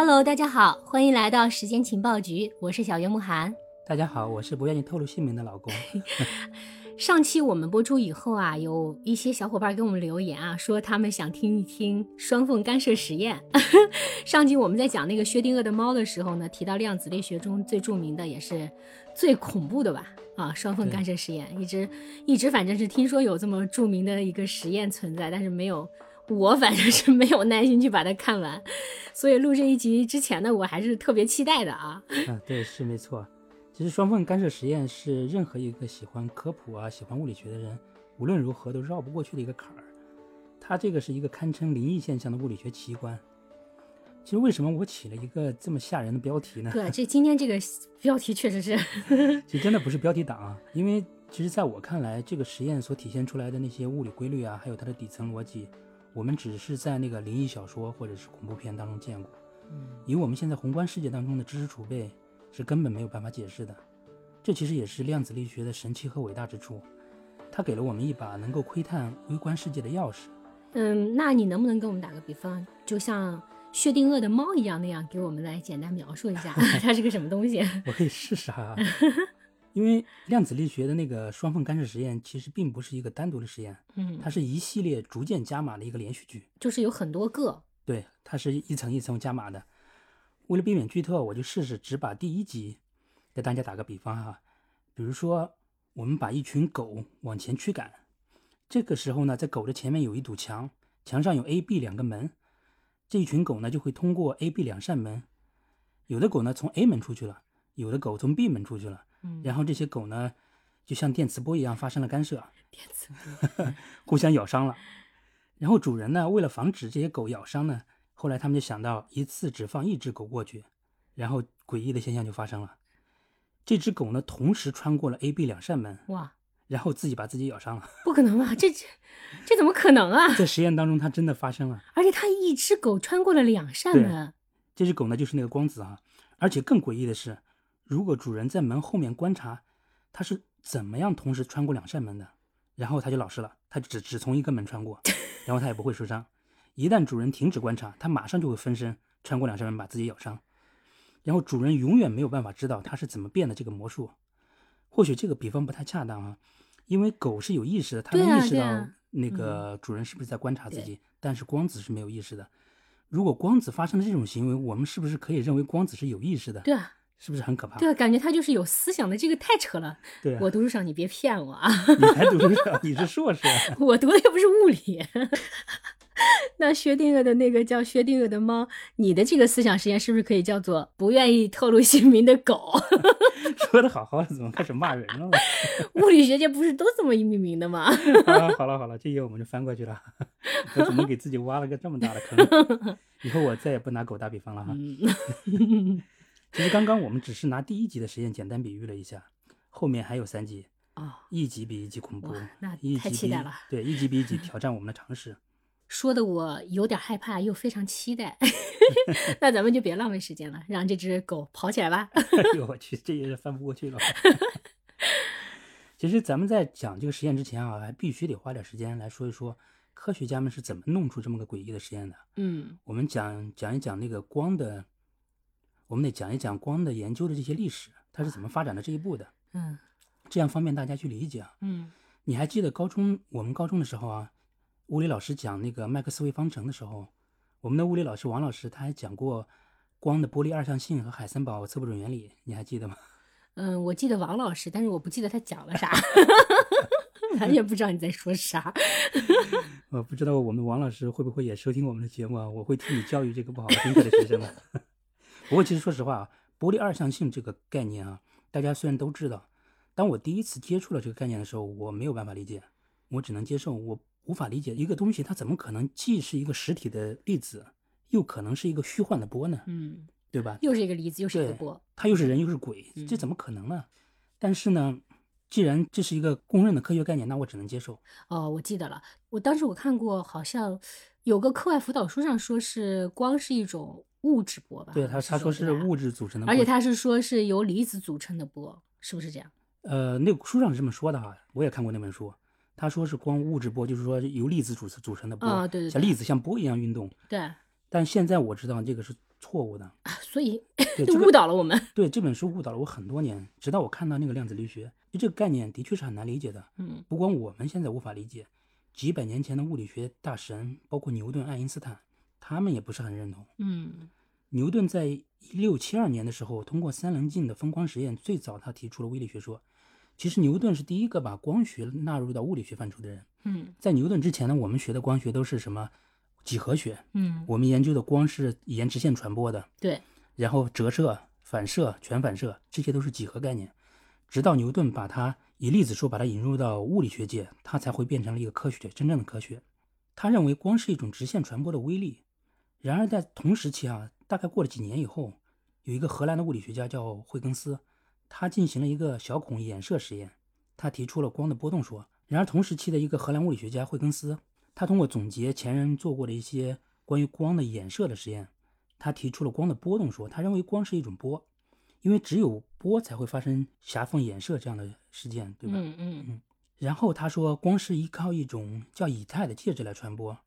Hello，大家好，欢迎来到时间情报局，我是小月慕寒。大家好，我是不愿意透露姓名的老公。上期我们播出以后啊，有一些小伙伴给我们留言啊，说他们想听一听双缝干涉实验。上集我们在讲那个薛定谔的猫的时候呢，提到量子力学中最著名的也是最恐怖的吧？啊，双缝干涉实验，一直一直反正是听说有这么著名的一个实验存在，但是没有，我反正是没有耐心去把它看完。所以录这一集之前呢，我还是特别期待的啊。啊，对，是没错。其实双缝干涉实验是任何一个喜欢科普啊、喜欢物理学的人，无论如何都绕不过去的一个坎儿。它这个是一个堪称灵异现象的物理学奇观。其实为什么我起了一个这么吓人的标题呢？对，这今天这个标题确实是，其实真的不是标题党啊，因为其实在我看来，这个实验所体现出来的那些物理规律啊，还有它的底层逻辑，我们只是在那个灵异小说或者是恐怖片当中见过。嗯，以我们现在宏观世界当中的知识储备。是根本没有办法解释的，这其实也是量子力学的神奇和伟大之处，它给了我们一把能够窥探微观世界的钥匙。嗯，那你能不能给我们打个比方，就像薛定谔的猫一样那样，给我们来简单描述一下 它是个什么东西？我可以试试哈，因为量子力学的那个双缝干涉实验其实并不是一个单独的实验，嗯，它是一系列逐渐加码的一个连续剧，就是有很多个，对，它是一层一层加码的。为了避免剧透，我就试试只把第一集给大家打个比方哈。比如说，我们把一群狗往前驱赶，这个时候呢，在狗的前面有一堵墙，墙上有 A、B 两个门，这一群狗呢就会通过 A、B 两扇门。有的狗呢从 A 门出去了，有的狗从 B 门出去了。嗯，然后这些狗呢就像电磁波一样发生了干涉，电磁波互相咬伤了。然后主人呢为了防止这些狗咬伤呢。后来他们就想到一次只放一只狗过去，然后诡异的现象就发生了。这只狗呢，同时穿过了 A、B 两扇门，哇！然后自己把自己咬伤了。不可能吧？这这这怎么可能啊？在实验当中，它真的发生了。而且它一只狗穿过了两扇门。这只狗呢，就是那个光子啊。而且更诡异的是，如果主人在门后面观察，它是怎么样同时穿过两扇门的？然后它就老实了，它只只从一个门穿过，然后它也不会受伤。一旦主人停止观察，它马上就会分身穿过两扇门把自己咬伤，然后主人永远没有办法知道它是怎么变的这个魔术。或许这个比方不太恰当啊，因为狗是有意识的，它能意识到那个主人是不是在观察自己，但是光子是没有意识的。如果光子发生了这种行为，我们是不是可以认为光子是有意识的？对啊，是不是很可怕？对啊，感觉他就是有思想的，这个太扯了。对，我读书少，你别骗我啊！你才读书少，你是硕士，我读的又不是物理。那薛定谔的那个叫薛定谔的猫，你的这个思想实验是不是可以叫做不愿意透露姓名的狗？说的好好的，怎么开始骂人了？物理学界不是都这么命名的吗？好了好了，这页我们就翻过去了。我怎么给自己挖了个这么大的坑？以后我再也不拿狗打比方了哈。其实刚刚我们只是拿第一集的实验简单比喻了一下，后面还有三集啊，一集比一集恐怖，那太期待了。对，一集比一集 挑战我们的常识。说的我有点害怕，又非常期待。那咱们就别浪费时间了，让这只狗跑起来吧。哎呦我去，这也是翻不过去了。其实咱们在讲这个实验之前啊，还必须得花点时间来说一说科学家们是怎么弄出这么个诡异的实验的。嗯，我们讲讲一讲那个光的，我们得讲一讲光的研究的这些历史，它是怎么发展到这一步的。嗯，这样方便大家去理解啊。嗯，你还记得高中我们高中的时候啊？物理老师讲那个麦克斯韦方程的时候，我们的物理老师王老师他还讲过光的波粒二象性和海森堡测不准原理，你还记得吗？嗯，我记得王老师，但是我不记得他讲了啥，咱也不知道你在说啥。我不知道我们王老师会不会也收听我们的节目啊？我会替你教育这个不好听课的学生的。不过其实说实话啊，波粒二象性这个概念啊，大家虽然都知道，当我第一次接触了这个概念的时候，我没有办法理解，我只能接受我。无法理解一个东西，它怎么可能既是一个实体的粒子，又可能是一个虚幻的波呢？嗯，对吧？又是一个粒子，又是一个波，它又是人又是鬼，这怎么可能呢？但是呢，既然这是一个公认的科学概念，那我只能接受。哦，我记得了，我当时我看过，好像有个课外辅导书上说是光是一种物质波吧？对他，他说是物质组成的，而且他是说是由离子组成的波，是不是这样？呃，那个书上是这么说的哈，我也看过那本书。他说是光物质波，就是说由粒子组成组成的波，啊，对对，像粒子像波一样运动。对。但现在我知道这个是错误的。啊，所以，就误 这个导了我们。对这本书误导了我很多年，直到我看到那个量子力学，就这个概念的确是很难理解的。嗯不光我们现在无法理解，几百年前的物理学大神，包括牛顿、爱因斯坦，他们也不是很认同。嗯牛顿在一六七二年的时候，通过三棱镜的分光实验，最早他提出了微力学说。其实牛顿是第一个把光学纳入到物理学范畴的人。嗯在牛顿之前呢，我们学的光学都是什么几何学，嗯，我们研究的光是沿直线传播的，对，然后折射、反射、全反射，这些都是几何概念。直到牛顿把它以粒子说把它引入到物理学界，它才会变成了一个科学，真正的科学。他认为光是一种直线传播的微粒。然而在同时期啊，大概过了几年以后，有一个荷兰的物理学家叫惠更斯，他进行了一个小孔衍射实验，他提出了光的波动说。然而同时期的一个荷兰物理学家惠更斯，他通过总结前人做过的一些关于光的衍射的实验，他提出了光的波动说。他认为光是一种波，因为只有波才会发生狭缝衍射这样的事件，对吧？嗯嗯然后他说，光是依靠一种叫以太的介质来传播。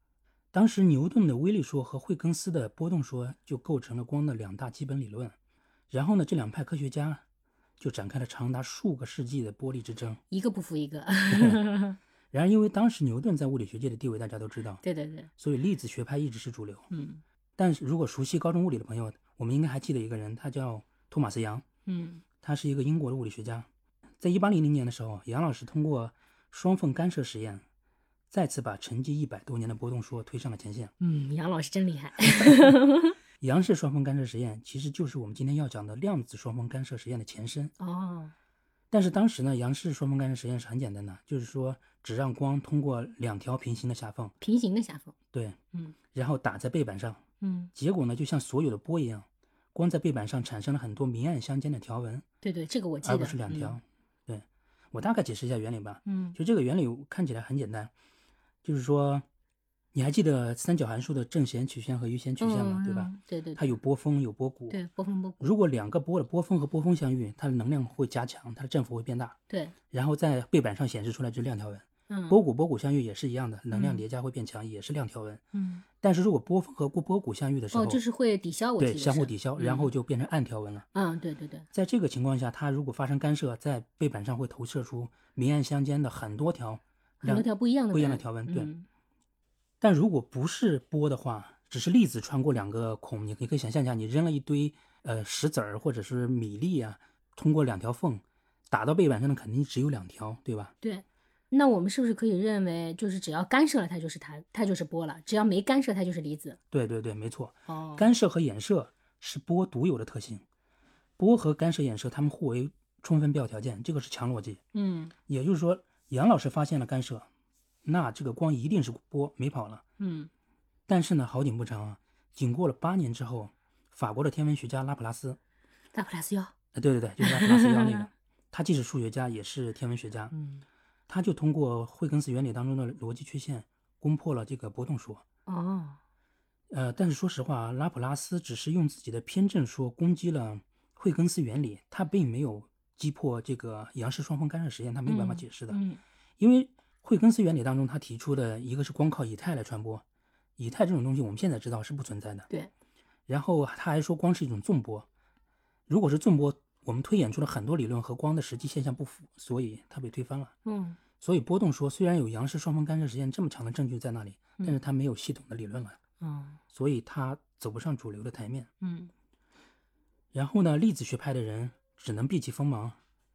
当时牛顿的微粒说和惠更斯的波动说就构成了光的两大基本理论。然后呢，这两派科学家就展开了长达数个世纪的波粒之争。一个不服一个。然而，因为当时牛顿在物理学界的地位大家都知道，对对对，所以粒子学派一直是主流。嗯但是如果熟悉高中物理的朋友，我们应该还记得一个人，他叫托马斯杨。嗯他是一个英国的物理学家。在一八零零年的时候，杨老师通过双缝干涉实验，再次把沉寂一百多年的波动说推上了前线。嗯，杨老师真厉害。杨氏双缝干涉实验其实就是我们今天要讲的量子双缝干涉实验的前身。哦，但是当时呢，杨氏双缝干涉实验是很简单的，就是说只让光通过两条平行的狭缝，平行的狭缝。对，嗯然后打在背板上，嗯，结果呢，就像所有的波一样，光在背板上产生了很多明暗相间的条纹，对对，这个我记得。而不是两条。对我大概解释一下原理吧。嗯。就这个原理看起来很简单，就是说，你还记得三角函数的正弦曲线和余弦曲线吗？嗯对吧？？嗯对对，它有波峰，有波谷。对波峰波谷。如果两个波的波峰和波峰相遇，它的能量会加强，它的振幅会变大，对，然后在背板上显示出来就是亮条纹。嗯波谷波谷相遇也是一样的，能量嗯叠加会变强，也是亮条纹。嗯但是如果波峰和波波谷相遇的时候，哦，就是会抵消，我对相互抵消，然后嗯就变成暗条纹了。嗯，对对对，在这个情况下，它如果发生干涉，在背板上会投射出明暗相间的很多条很多条不一样的不一样的条纹。对，嗯但如果不是波的话，只是粒子穿过两个孔，你你可以想象一下，你扔了一堆呃石子儿或者是米粒啊，通过两条缝打到背板上的肯定只有两条，对吧？对。那我们是不是可以认为，就是只要干涉了它就是它，它就是波了；只要没干涉它就是离子？对对对，没错。哦，干涉和衍射是波独有的特性，波和干涉衍射它们互为充分必要条件，这个是强逻辑。嗯也就是说，杨老师发现了干涉，那这个光一定是波，没跑了。嗯但是呢，好景不长啊，仅过了八年之后，法国的天文学家拉普拉斯，拉普拉斯幺？啊，对对对，就是拉普拉斯幺那个，他既是数学家也是天文学家，嗯他就通过惠更斯原理当中的逻辑缺陷，攻破了这个波动说。哦，呃，但是说实话啊，拉普拉斯只是用自己的偏振说攻击了惠更斯原理，他并没有击破这个杨氏双缝干涉实验，他没有办法嗯解释的。嗯因为惠更斯原理当中，他提出的一个是光靠以太来传播，以太这种东西我们现在知道是不存在的。对，然后他还说光是一种纵波，如果是纵波，我们推演出了很多理论和光的实际现象不符，所以它被推翻了。嗯所以波动说虽然有杨氏双缝干涉实验这么强的证据在那里，但是嗯它没有系统的理论了，嗯所以它走不上主流的台面。嗯然后呢，粒子学派的人只能避其锋芒，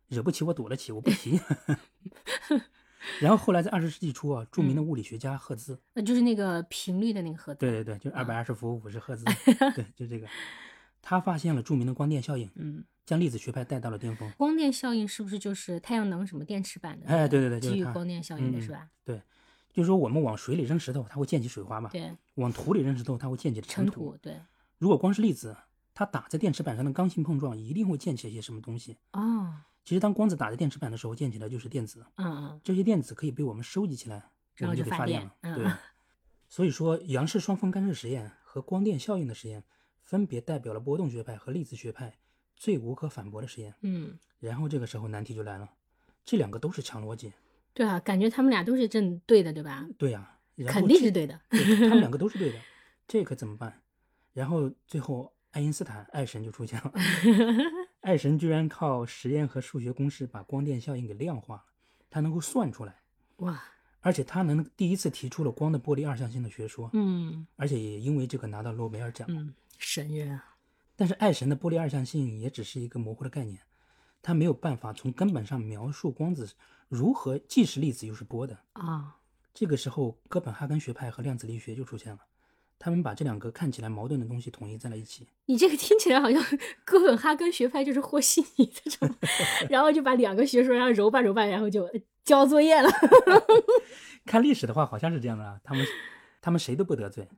惹不起我躲得起，我不提。然后后来在二十世纪初啊，著名的物理学家赫兹，呃，就是那个频率的那个赫兹。对对对，就二百二十伏五十赫兹，对，就这个，他发现了著名的光电效应，嗯，将粒子学派带到了巅峰。光电效应是不是就是太阳能什么电池板的？哎对对对就是基于光电效应的嗯是吧？对，就是说我们往水里扔石头，它会溅起水花嘛；对，往土里扔石头，它会溅起尘土。土，对。如果光是粒子，它打在电池板上的刚性碰撞，一定会溅起一些什么东西。哦，其实当光子打在电池板的时候，溅起来就是电子，嗯嗯这些电子可以被我们收集起来，我然后们就就发电了。对所以说杨氏双缝干涉实验和光电效应的实验，分别代表了波动学派和粒子学派最无可反驳的实验。嗯，然后这个时候难题就来了，这两个都是强逻辑，对啊，感觉他们俩都是正对的，对吧？对呀、肯定是对的。对他们两个 都是对的，这可怎么办？然后最后爱因斯坦爱神就出现了。爱神居然靠实验和数学公式把光电效应给量化了，他能够算出来，哇，而且他能第一次提出了光的波粒二象性的学说，嗯而且也因为这个拿到诺贝尔奖。嗯，神人啊，但是爱神的波粒二象性也只是一个模糊的概念，他没有办法从根本上描述光子如何既是粒子又是波的。啊，这个时候，哥本哈根学派和量子力学就出现了，他们把这两个看起来矛盾的东西统一在了一起。你这个听起来好像 哥本哈根学派就是和稀泥这种，然后就把两个学说然后揉吧揉吧，然后就交作业了。看历史的话，好像是这样的啊，他们他们谁都不得罪。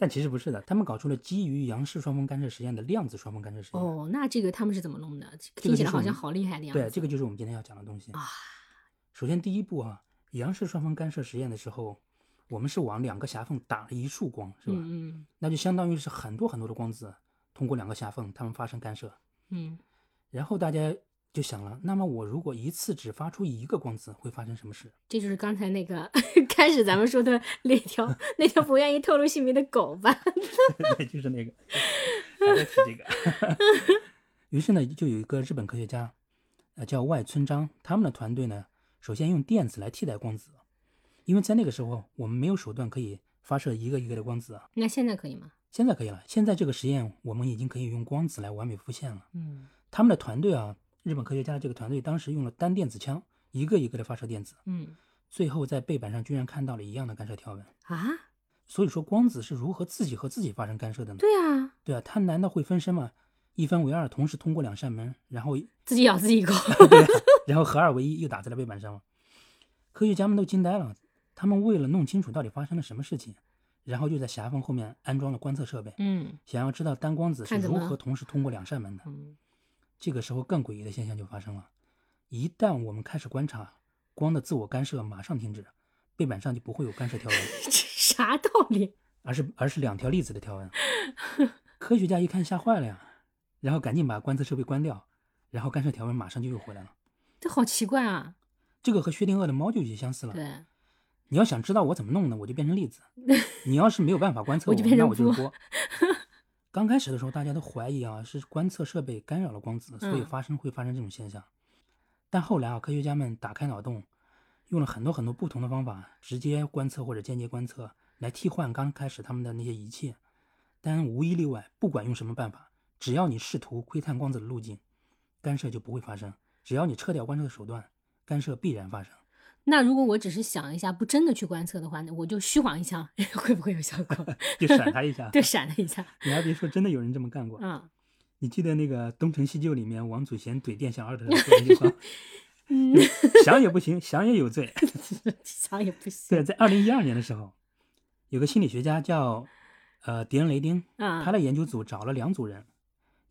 但其实不是的，他们搞出了基于杨氏双缝干涉实验的量子双缝干涉实验。哦，那这个他们是怎么弄的？听起来好像好厉害的样子。对，这个就是我们今天要讲的东西啊。首先第一步啊，杨氏双缝干涉实验的时候，我们是往两个狭缝打了一束光，是吧？嗯那就相当于是很多很多的光子通过两个狭缝，它们发生干涉。嗯嗯，然后大家就想了，那么我如果一次只发出一个光子，会发生什么事？这就是刚才那个 开始咱们说的 那条那条不愿意透露姓名的狗吧？对，就是那个，还在提这个。于是呢，就有一个日本科学家，呃，叫外村章，他们的团队呢，首先用电子来替代光子，因为在那个时候我们没有手段可以发射一个一个的光子啊。那现在可以吗？现在可以了，现在这个实验我们已经可以用光子来完美复现了。嗯他们的团队啊，日本科学家的这个团队当时用了单电子枪，一个一个的发射电子，嗯最后在背板上居然看到了一样的干涉条纹。啊，所以说，光子是如何自己和自己发生干涉的呢？对啊，对啊，它难道会分身吗？一分为二，同时通过两扇门，然后 自己咬自己一口。对、啊，然后合二为一，又打在了背板上了？科学家们都惊呆了，他们为了弄清楚到底发生了什么事情，然后就在狭缝后面安装了观测设备，嗯想要知道单光子是如何同时通过两扇门的。嗯这个时候，更诡异的现象就发生了：一旦我们开始观察，光的自我干涉马上停止，背板上就不会有干涉条纹，这啥道理？而是而是两条粒子的条纹。科学家一看吓坏了呀，然后赶紧把观测设备关掉，然后干涉条纹马上就又回来了。这好奇怪啊！这个和薛定谔的猫就有些相似了。对，你要想知道我怎么弄呢，我就变成粒子；你要是没有办法观测我就变成那我就是波波。刚开始的时候，大家都怀疑啊是观测设备干扰了光子，所以嗯发生会发生这种现象。但后来啊，科学家们打开脑洞，用了很多很多不同的方法，直接观测或者间接观测，来替换刚开始他们的那些仪器。但无一例外，不管用什么办法，只要你试图窥探光子的路径，干涉就不会发生；只要你撤掉观测的手段，干涉必然发生。那如果我只是想一下，不真的去观测的话，那我就虚晃一枪，会不会有效果？就闪他一下。对，闪他一下。你还别说，真的有人这么干过。啊，你记得那个《东成西就》里面王祖贤怼店小二的那句话嗯，想也不行，想也有罪。想也不行对，在二零一二年的时候，有个心理学家叫呃迪恩雷丁，啊。他的研究组找了两组人，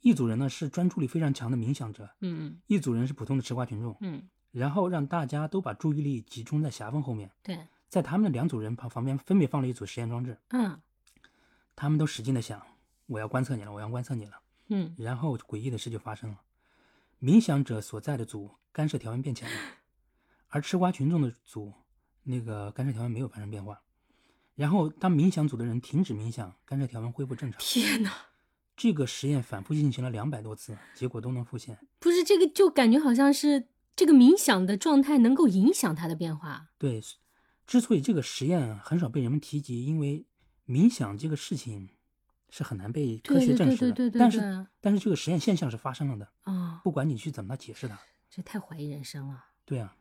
一组人呢是专注力非常强的冥想者，嗯一组人是普通的吃瓜群众，嗯，然后让大家都把注意力集中在狭缝后面，对，在他们的两组人旁旁边分别放了一组实验装置，嗯他们都使劲的想，我要观测你了，我要观测你了。嗯，然后诡异的事就发生了，冥想者所在的组干涉条纹变浅了，而吃瓜群众的组那个干涉条纹没有发生变化。然后当冥想组的人停止冥想，干涉条纹恢复正常。天哪！这个实验反复进行了两百多次，结果都能复现。不是这个，就感觉好像是这个冥想的状态能够影响它的变化。对，之所以这个实验很少被人们提及，因为冥想这个事情是很难被科对对学证实的。对对对但是但是这个实验现象是发生了的，啊，不管你去怎么解释它。这太怀疑人生了。对啊，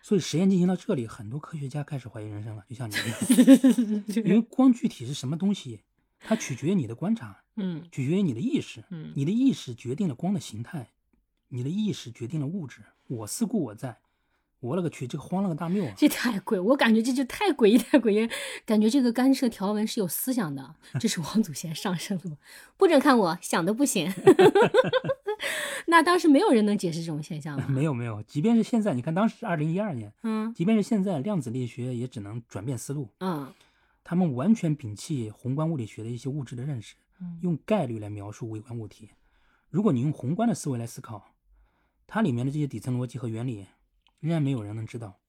所以实验进行到这里，很多科学家开始怀疑人生了，就像你一样，因为光具体是什么东西，它取决于你的观察，嗯取决于你的意识，嗯你的意识决定了光的形态，你的意识决定了物质。我思故我在，我勒个去，这个荒了个大谬啊！这太诡，我感觉这就太诡异，太诡异。感觉这个干涉条纹是有思想的，这是王祖贤上身了吗？不准看我，想的不行。那当时没有人能解释这种现象吗？没有没有，即便是现在，你看当时是二零一二年，嗯即便是现在，量子力学也只能转变思路，嗯他们完全摒弃宏观物理学的一些物质的认识，嗯用概率来描述微观物体。如果你用宏观的思维来思考，它里面的这些底层逻辑和原理，仍然没有人能知道。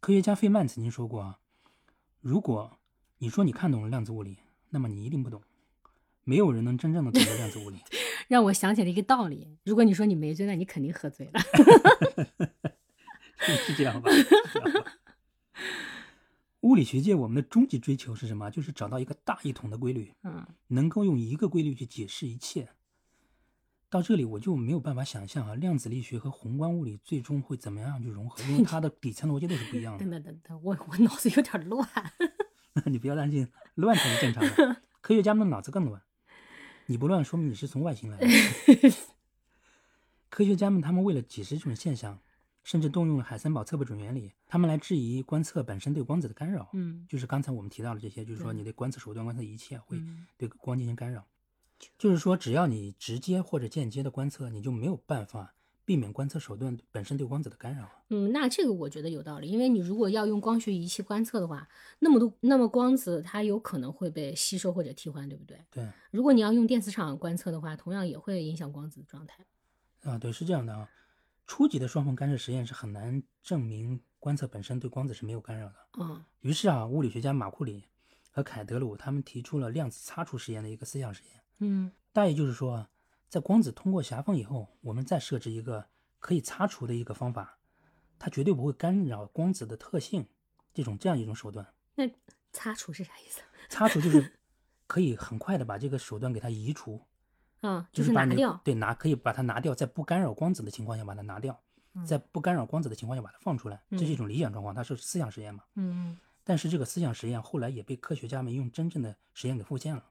科学家费曼曾经说过啊，如果你说你看懂了量子物理，那么你一定不懂；没有人能真正的懂得量子物理。让我想起了一个道理：如果你说你没醉，那你肯定喝醉了。是这样吧？是这样吧物理学界我们的终极追求是什么？就是找到一个大一统的规律，嗯能够用一个规律去解释一切。到这里我就没有办法想象啊，量子力学和宏观物理最终会怎么样去融合，因为它的底层逻辑都是不一样等的。等等等等，我我脑子有点乱。你不要担心，乱才是正常的。科学家们的脑子更乱，你不乱，说明你是从外星来的。科学家们他们为了解释这种现象，甚至动用了海森堡测不准原理，他们来质疑观测本身对光子的干扰。嗯就是刚才我们提到的这些，就是说你的观测手段、观测仪器啊会嗯对光进行干扰。就是说，只要你直接或者间接的观测，你就没有办法避免观测手段本身对光子的干扰。嗯，那这个我觉得有道理，因为你如果要用光学仪器观测的话，那么多那么光子它有可能会被吸收或者替换，对不对？对，如果你要用电磁场观测的话，同样也会影响光子的状态。啊，对，是这样的啊。初级的双缝干涉实验是很难证明观测本身对光子是没有干扰的。嗯于是啊，物理学家马库里和凯德鲁他们提出了量子擦除实验的一个思想实验。嗯大意就是说啊，在光子通过狭缝以后，我们再设置一个可以擦除的一个方法，它绝对不会干扰光子的特性，这种这样一种手段。那擦除是啥意思？擦除就是可以很快的把这个手段给它移除，嗯，就是把你拿掉。对拿可以把它拿掉，在不干扰光子的情况下把它拿掉，嗯在不干扰光子的情况下把它放出来，这是一嗯种理想状况，它是思想实验嘛。嗯但是这个思想实验后来也被科学家们用真正的实验给复现了。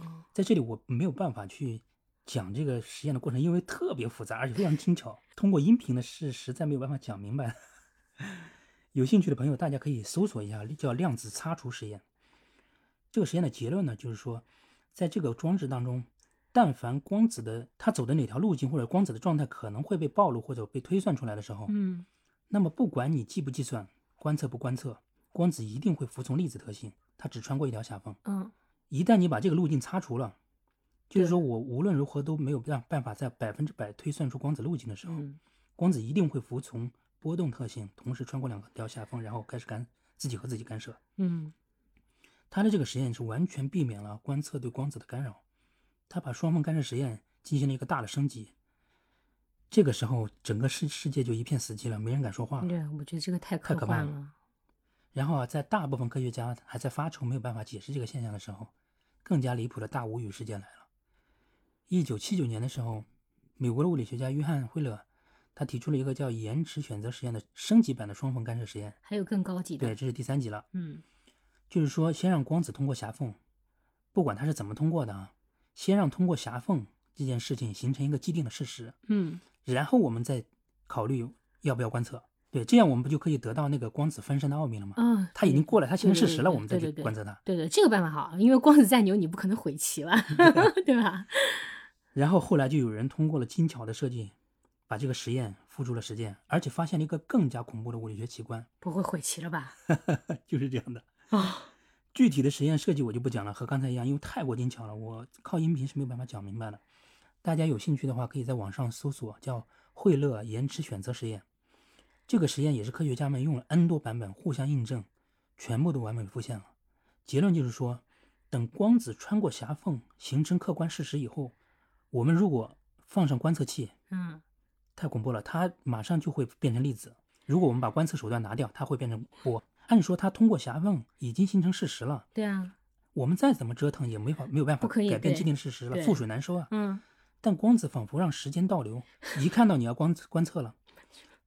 哦在这里我没有办法去讲这个实验的过程，因为特别复杂，而且非常精巧，通过音频的是实在没有办法讲明白。有兴趣的朋友，大家可以搜索一下，叫量子擦除实验。这个实验的结论呢，就是说，在这个装置当中，但凡光子的它走的哪条路径或者光子的状态可能会被暴露或者被推算出来的时候，嗯那么不管你计不计算、观测不观测，光子一定会服从粒子特性，它只穿过一条狭缝。嗯一旦你把这个路径擦除了，就是说我无论如何都没有办办法在百分之百推算出光子路径的时候，嗯光子一定会服从波动特性，同时穿过两条下缝，然后开始干自己和自己干涉。嗯他的这个实验是完全避免了观测对光子的干扰，他把双缝干涉实验进行了一个大的升级。这个时候，整个世世界就一片死寂了，没人敢说话了。对，我觉得这个太太可怕了。然后啊，在大部分科学家还在发愁没有办法解释这个现象的时候，更加离谱的大无语事件来了。一九七九年的时候，美国的物理学家约翰惠勒，他提出了一个叫延迟选择实验的升级版的双缝干涉实验。还有更高级的。对，这是第三级了，嗯就是说先让光子通过狭缝，不管它是怎么通过的啊，先让通过狭缝这件事情形成一个既定的事实，嗯然后我们再考虑要不要观测。对，这样我们不就可以得到那个光子分身的奥秘了吗？嗯，它已经过了它形成事实了，我们再去观测它。对对，这个办法好，因为光子再牛，你不可能毁棋了，对吧？然后后来就有人通过了精巧的设计，把这个实验付诸了实践，而且发现了一个更加恐怖的物理学奇观，不会毁棋了吧？就是这样的。啊，具体的实验设计我就不讲了，和刚才一样，因为太过精巧了，我靠音频是没有办法讲明白的。大家有兴趣的话，可以在网上搜索叫惠勒延迟选择实验。这个实验也是科学家们用了 N 多版本互相印证，全部都完美复现了。结论就是说，等光子穿过狭缝形成客观事实以后，我们如果放上观测器，嗯太恐怖了，它马上就会变成粒子。如果我们把观测手段拿掉，它会变成波。按说它通过狭缝已经形成事实了，对啊，我们再怎么折腾也没法没有办法改变既定事实了，覆水难收啊。嗯但光子仿佛让时间倒流，一看到你要观观测了，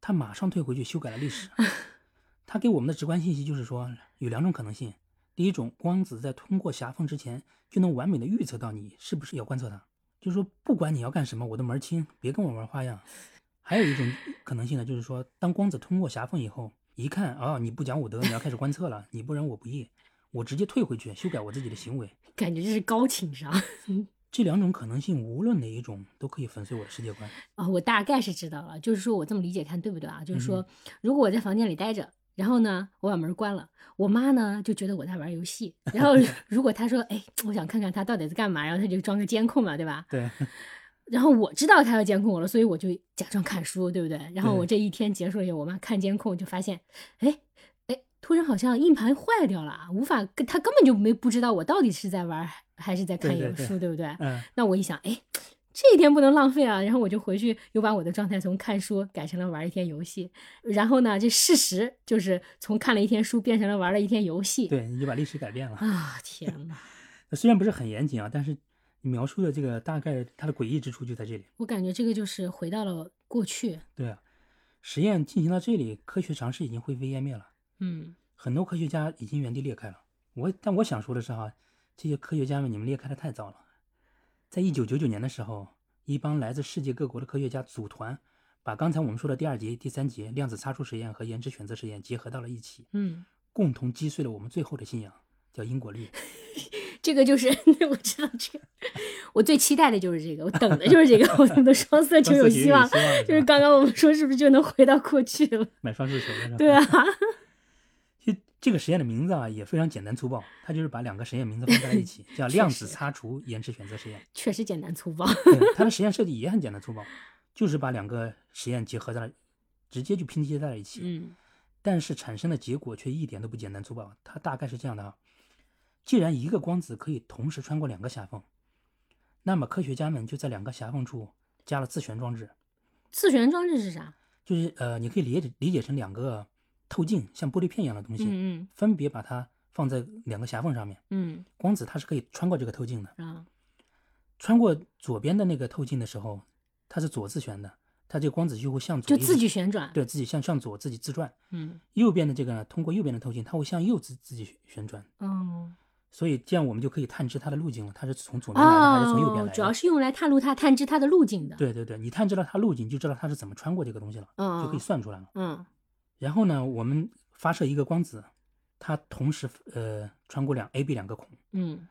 它马上退回去修改了历史。他给我们的直观信息就是说，有两种可能性：第一种，光子在通过狭缝之前就能完美的预测到你是不是要观测它，就是说不管你要干什么，我都门儿清，别跟我玩花样。还有一种可能性呢，就是说，当光子通过狭缝以后，一看啊、你不讲武德，你要开始观测了，你不仁我不义，我直接退回去修改我自己的行为。感觉这是高情商 这两种可能性，无论哪一种，都可以粉碎我的世界观。啊！我大概是知道了，就是说我这么理解看对不对啊？就是嗯说，如果我在房间里待着，然后呢，我把门关了，我妈呢就觉得我在玩游戏，然后 如果她说，哎，我想看看她到底在干嘛，然后她就装个监控嘛，对吧？对，然后我知道她要监控我了，所以我就假装看书，对不对？然后我这一天结束了以后，我妈看监控就发现，哎哎，突突然好像硬盘坏掉了，无法跟他根本就没不知道我到底是在玩还是在看对对对有书，对不对？嗯，那我一想，哎，这一天不能浪费啊！然后我就回去又把我的状态从看书改成了玩一天游戏。然后呢，这事实就是从看了一天书变成了玩了一天游戏。对，你就把历史改变了。啊，天哪！虽然不是很严谨啊，但是你描述的这个大概它的诡异之处就在这里。我感觉这个就是回到了过去。对啊，实验进行到这里，科学常识已经灰飞烟灭了，嗯很多科学家已经原地裂开了。我但我想说的是哈，这些科学家们你们裂开的太早了。在一九九九年的时候，一帮来自世界各国的科学家组团，把刚才我们说的第二节、第三节量子擦除实验和延迟选择实验结合到了一起，嗯，共同击碎了我们最后的信仰，叫因果律。这个就是 我知道这个，我最期待的就是这个，我等的就是这个，我们的双色球有希望。就是刚刚我们说，是不是就能回到过去了？买双色球了是吧？对啊，这个实验的名字啊也非常简单粗暴，它就是把两个实验名字放在了一起，叫量子擦除延迟选择实验。确实简单粗暴。对，它的实验设计也很简单粗暴，就是把两个实验结合在了，直接就拼接在了一起。嗯但是产生的结果却一点都不简单粗暴。它大概是这样的啊，既然一个光子可以同时穿过两个狭缝，那么科学家们就在两个狭缝处加了自旋装置，自旋装置是啥？就是呃，你可以理解理解成两个透镜，像玻璃片一样的东西，嗯分别把它放在两个狭缝上面。嗯光子它是可以穿过这个透镜的，穿过左边的那个透镜的时候，它是左自旋的，它这个光子就会向左就自己旋转。对自己向向左自己自转。嗯右边的这个呢，通过右边的透镜，它会向右自自己旋转，哦所以这样我们就可以探知它的路径了，它是从左边来的、还是从右边来的？哦主要是用来探路它探知它的路径的。对对对，你探知了它路径，就知道它是怎么穿过这个东西了，嗯，就可以算出来了。嗯然后呢，我们发射一个光子，它同时呃穿过两 A、B 两个孔，嗯，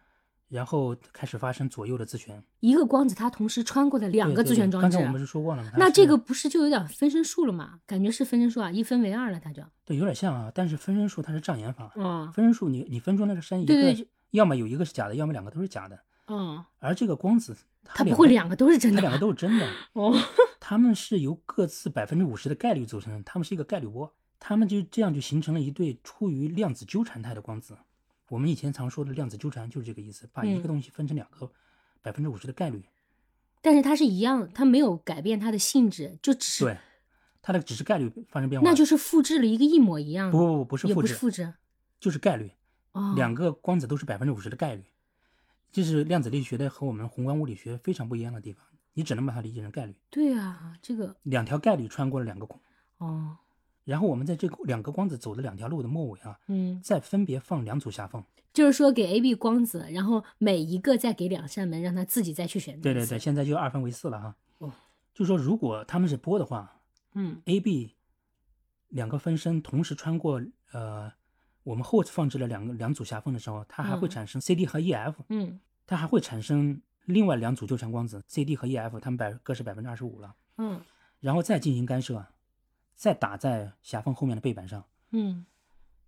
然后开始发生左右的自旋。一个光子它同时穿过的两个自旋装置对刚才我们不是说过了吗？那这个不是就有点分身术了吗？感觉是分身术啊，一分为二了，它就。对有点像啊，但是分身术它是障眼法，嗯分身术你你分出那个身一个对对，要么有一个是假的，要么两个都是假的，嗯，而这个光子它两不会两个都是真的。它两个都是真的。哦，它们是由各自百分之五十的概率组成的，它们是一个概率波，它们就这样就形成了一对处于量子纠缠态的光子。我们以前常说的量子纠缠就是这个意思，把一嗯个东西分成两个百分之五十的概率。但是它是一样，它没有改变它的性质，就只是对，它的只是概率发生变化。那就是复制了一个一模一样的。不不不不是复制，复制。就是概率。哦，两个光子都是百分之五十的概率，这是量子力学的和我们宏观物理学非常不一样的地方。你只能把它理解成概率，对啊，这个两条概率穿过了两个孔，哦，然后我们在这个两个光子走的两条路的末尾啊，嗯，再分别放两组狭缝。就是说给 A、B 光子，然后每一个再给两扇门，让它自己再去选择。对对对，，现在就二分为四了哈。哦，就说如果他们是波的话嗯，A、B 两个分身同时穿过呃我们后放置了两个两组狭缝的时候，它还会嗯产生 CD 和 EF，、嗯它还会产生另外两组纠缠光子 CD 和 EF，它们百各是百分之二十五了，嗯然后再进行干涉，再打在狭缝后面的背板上，嗯，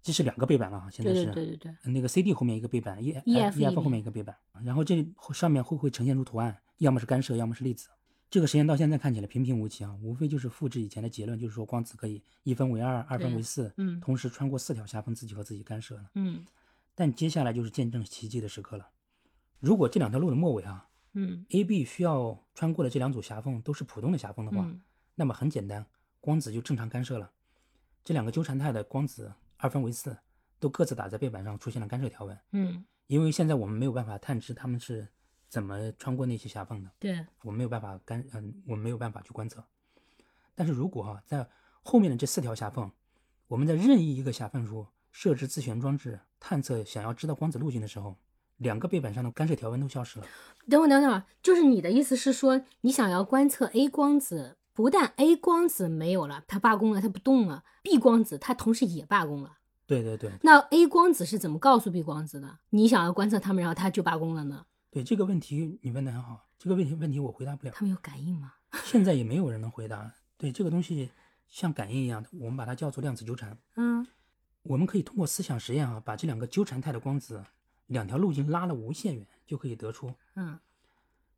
这是两个背板了啊，现在是对对对对，那个 CD 后面一个背板，E E F E F 后面面一个背板，然后这上面会不会呈现出图案？要么是干涉，要么是粒子。这个实验到现在看起来平平无奇啊，无非就是复制以前的结论，就是说光子可以一分为二，二分为四，嗯同时穿过四条狭缝，自己和自己干涉了。嗯但接下来就是见证奇迹的时刻了。如果这两条路的末尾啊嗯，A、B 需要穿过的这两组狭缝都是普通的狭缝的话，嗯那么很简单，光子就正常干涉了。这两个纠缠态的光子二分为四，都各自打在背板上，出现了干涉条纹。嗯，因为现在我们没有办法探知他们是怎么穿过那些狭缝的，对，我们没有办法干，嗯，我们没有办法去观测。但是如果哈、在后面的这四条狭缝，我们在任意一个狭缝处设置自旋装置，探测想要知道光子路径的时候，两个背板上的干涉条纹都消失了。等会儿等会儿，就是你的意思是说，你想要观测 A 光子，不但 A 光子没有了，它罢工了，它不动了，B 光子它同时也罢工了。对对对那 A 光子是怎么告诉 B 光子的？你想要观测它们，然后它就罢工了呢？对，这个问题你问的很好，这个问题问题我回答不了，它们有感应吗？现在也没有人能回答。对这个东西像感应一样的，我们把它叫做量子纠缠。嗯我们可以通过思想实验啊，把这两个纠缠态的光子两条路径拉了无限远，就可以得出，嗯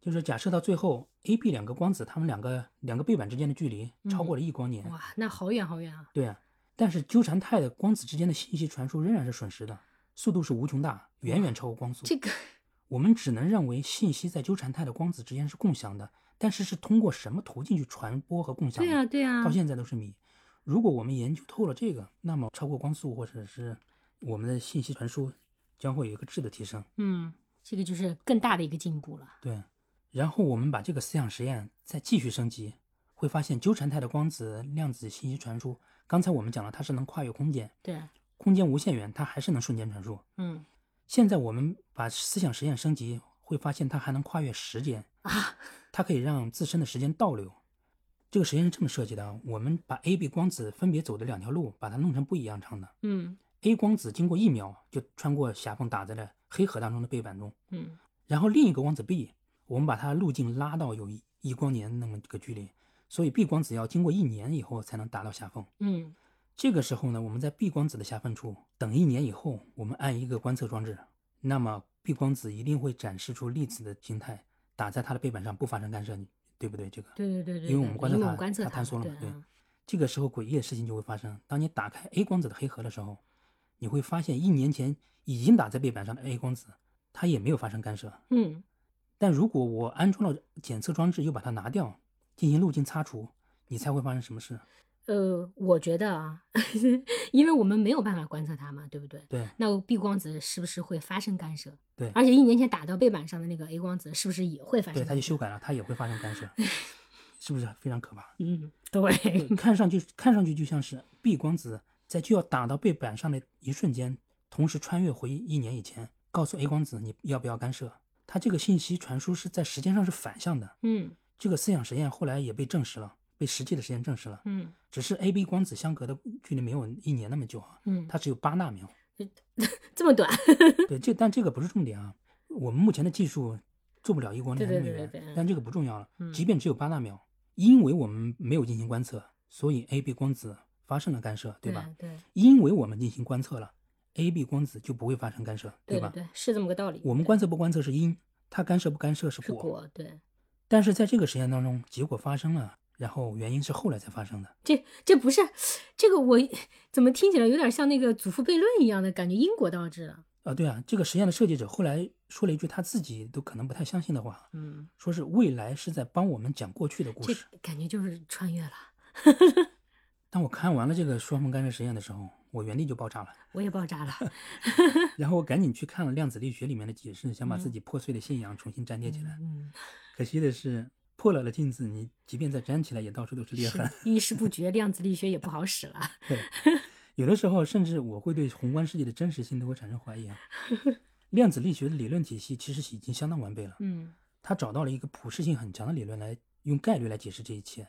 就是假设到最后 A、B 两个光子，它们两个两个背板之间的距离超过了一光年。哇，那好远好远啊！对啊，但是纠缠态的光子之间的信息传输仍然是瞬时的，速度是无穷大，远远超过光速。这个我们只能认为信息在纠缠态的光子之间是共享的，但是是通过什么途径去传播和共享的？对啊，对啊到，现在都是谜。如果我们研究透了这个，那么超过光速或者是我们的信息传输将会有一个质的提升。嗯，这个就是更大的一个进步了。对，然后我们把这个思想实验再继续升级，会发现纠缠态的光子量子信息传输，刚才我们讲了它是能跨越空间，对，空间无限远，它还是能瞬间传输。嗯现在我们把思想实验升级，会发现它还能跨越时间，啊，它可以让自身的时间倒流。这个实验是这么设计的啊，我们把 A、B 光子分别走的两条路，把它弄成不一样长的。嗯 A 光子经过一秒就穿过狭缝，打在了黑盒当中的背板中。嗯然后另一个光子 B，我们把它路径拉到有一一光年那么个距离，所以 B 光子要经过一年以后才能达到狭缝。嗯这个时候呢，我们在 B 光子的狭缝处等一年以后，我们按一个观测装置，那么 B 光子一定会展示出粒子的形态，打在它的背板上不发生干涉，对不对？这个对对对对，因为我们观测它它坍缩了嘛对这个时候诡异的事情就会发生。当你打开 A 光子的黑盒的时候，你会发现一年前已经打在背板上的 A 光子，它也没有发生干涉。嗯但如果我安装了检测装置，又把它拿掉，进行路径擦除，你猜会发生什么事？呃，我觉得啊，因为我们没有办法观测它嘛，对不对？对那 B 光子是不是会发生干涉？对而且一年前打到背板上的那个 A 光子是不是也会发生对，干涉？它就修改了，它也会发生干涉，是不是非常可怕？嗯，对，对看上去看上去就像是 B 光子在就要打到背板上的一瞬间，同时穿越回一年以前，告诉 A 光子你要不要干涉。它这个信息传输是在时间上是反向的。嗯这个思想实验后来也被证实了，被实际的实验证实了。嗯只是 A、B 光子相隔的距离没有一年那么久啊，嗯，它只有八纳秒。这么短，对，这但这个不是重点啊，我们目前的技术做不了一光年对那么远，对对对对但这个不重要了。嗯即便只有八纳秒，因为我们没有进行观测，所以 A、B 光子发生了干涉，对吧？对因为我们进行观测了，A、B 光子就不会发生干涉，吧？对对，是这么个道理。我们观测不观测是因，它干涉不干涉是果。是果，对，但是在这个实验当中，结果发生了，然后原因是后来才发生的。这这不是这个我怎么听起来有点像那个祖父悖论一样的感觉，因果倒置了。啊，对啊，这个实验的设计者后来说了一句他自己都可能不太相信的话，嗯，说是未来是在帮我们讲过去的故事。感觉就是穿越了。当我看完了这个双缝干涉实验的时候，我原地就爆炸了，我也爆炸了。然后我赶紧去看了量子力学里面的解释，想把嗯自己破碎的信仰重新粘贴起来。嗯，可惜的是，破了的镜子，你即便再粘起来，也到处都是裂痕。是一时不觉，量子力学也不好使了。对，有的时候甚至我会对宏观世界的真实性都会产生怀疑啊。量子力学的理论体系其实已经相当完备了，嗯它找到了一个普适性很强的理论来用概率来解释这一切。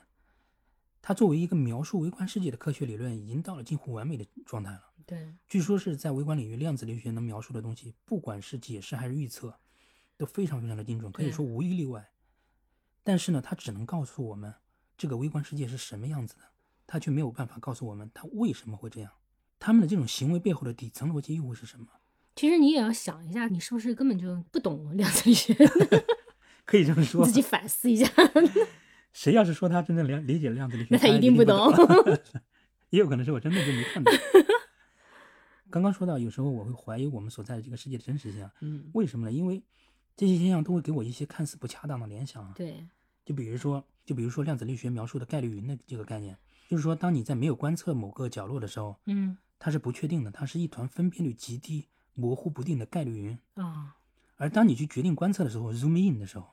它作为一个描述微观世界的科学理论，已经到了近乎完美的状态了。对，据说是在微观领域，量子力学能描述的东西，不管是解释还是预测，都非常非常的精准，可以说无一例外。但是呢，它只能告诉我们这个微观世界是什么样子的，它却没有办法告诉我们它为什么会这样。他们的这种行为背后的底层逻辑又会是什么？其实你也要想一下，你是不是根本就不懂量子力学？可以这么说自，己反思一下。谁要是说他真正了理解量子力学，那他一定不懂 也有可能是我真的就没看懂。刚刚说到，有时候我会怀疑我们所在的这个世界的真实性，嗯，为什么呢？因为这些现象都会给我一些看似不恰当的联想啊。对，就比如说，就比如说量子力学描述的概率云的这个概念，就是说，当你在没有观测某个角落的时候，嗯它是不确定的，它是一团分辨率极低、模糊不定的概率云。啊，而当你去决定观测的时候，zoom in 的时候，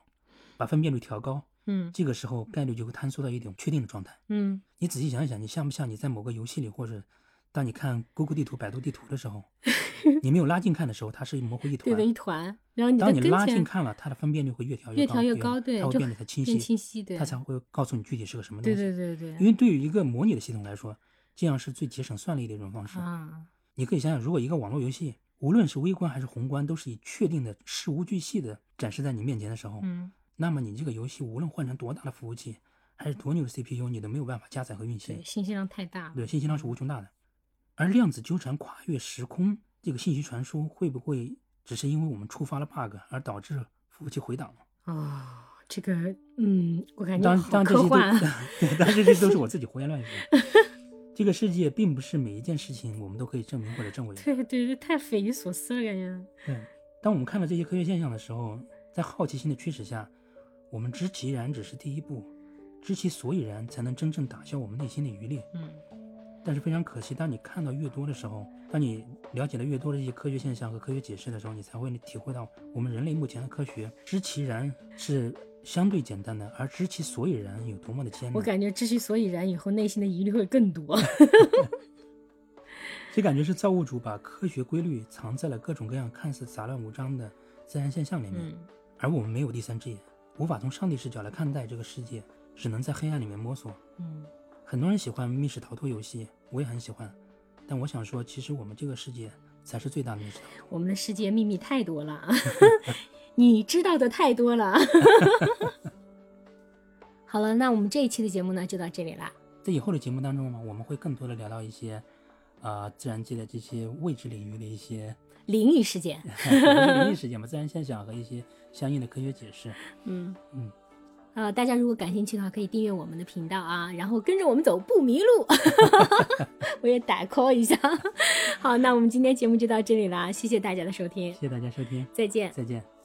把分辨率调高，嗯这个时候概率就会坍缩到一种确定的状态。嗯，你仔细想一想，你像不像你在某个游戏里，或者当你看 Google 地图、百度地图的时候，你没有拉近看的时候，它是模糊一团对的，。一团，然后你当你拉近看了，它的分辨率会越调越高，调越高，对，它会变得才清晰，清晰，对，它才会告诉你具体是个什么东对西。对对对，因为对于一个模拟的系统来说，这样是最节省算力的一种方式。啊，你可以想想，如果一个网络游戏，无论是微观还是宏观，都是以确定的事无巨细的展示在你面前的时候，嗯，那么你这个游戏无论换成多大的服务器，还是多牛的 CPU，你都没有办法加载和运对，行。信息量太大了，对，信息量是无穷大的。而量子纠缠跨越时空这个信息传输，会不会只是因为我们触发了 bug 而导致服务器回档？哦，这个，嗯，我感觉当当这些都 当然这些都是我自己胡言乱语。这个世界并不是每一件事情我们都可以证明或者证伪。对对对，太匪夷所思了，感觉。对，当我们看到这些科学现象的时候，在好奇心的驱使下，我们知其然只是第一步，知其所以然才能真正打消我们内心的余烈。嗯但是非常可惜，当你看到越多的时候，当你了解的越多的一些科学现象和科学解释的时候，你才会体会到我们人类目前的科学知其然是相对简单的，而知其所以然有多么的艰难。我感觉知其所以然以后，内心的疑虑会更多。这感觉是造物主把科学规律藏在了各种各样看似杂乱无章的自然现象里面，嗯而我们没有第三只眼，无法从上帝视角来看待这个世界，只能在黑暗里面摸索。嗯很多人喜欢密室逃脱游戏，我也很喜欢，但我想说，其实我们这个世界才是最大的密室。我们的世界秘密太多了，你知道的太多了。好了，那我们这一期的节目呢就到这里啦。在以后的节目当中呢，我们会更多的聊到一些，呃，自然界的这些未知领域的一些灵异事件，灵异事件嘛，自然现象和一些相应的科学解释。嗯嗯，呃，大家如果感兴趣的话，可以订阅我们的频道啊，然后跟着我们走不迷路。我也打 call 一下。好，那我们今天节目就到这里啦，谢谢大家的收听谢，谢大家收听，再见。再见。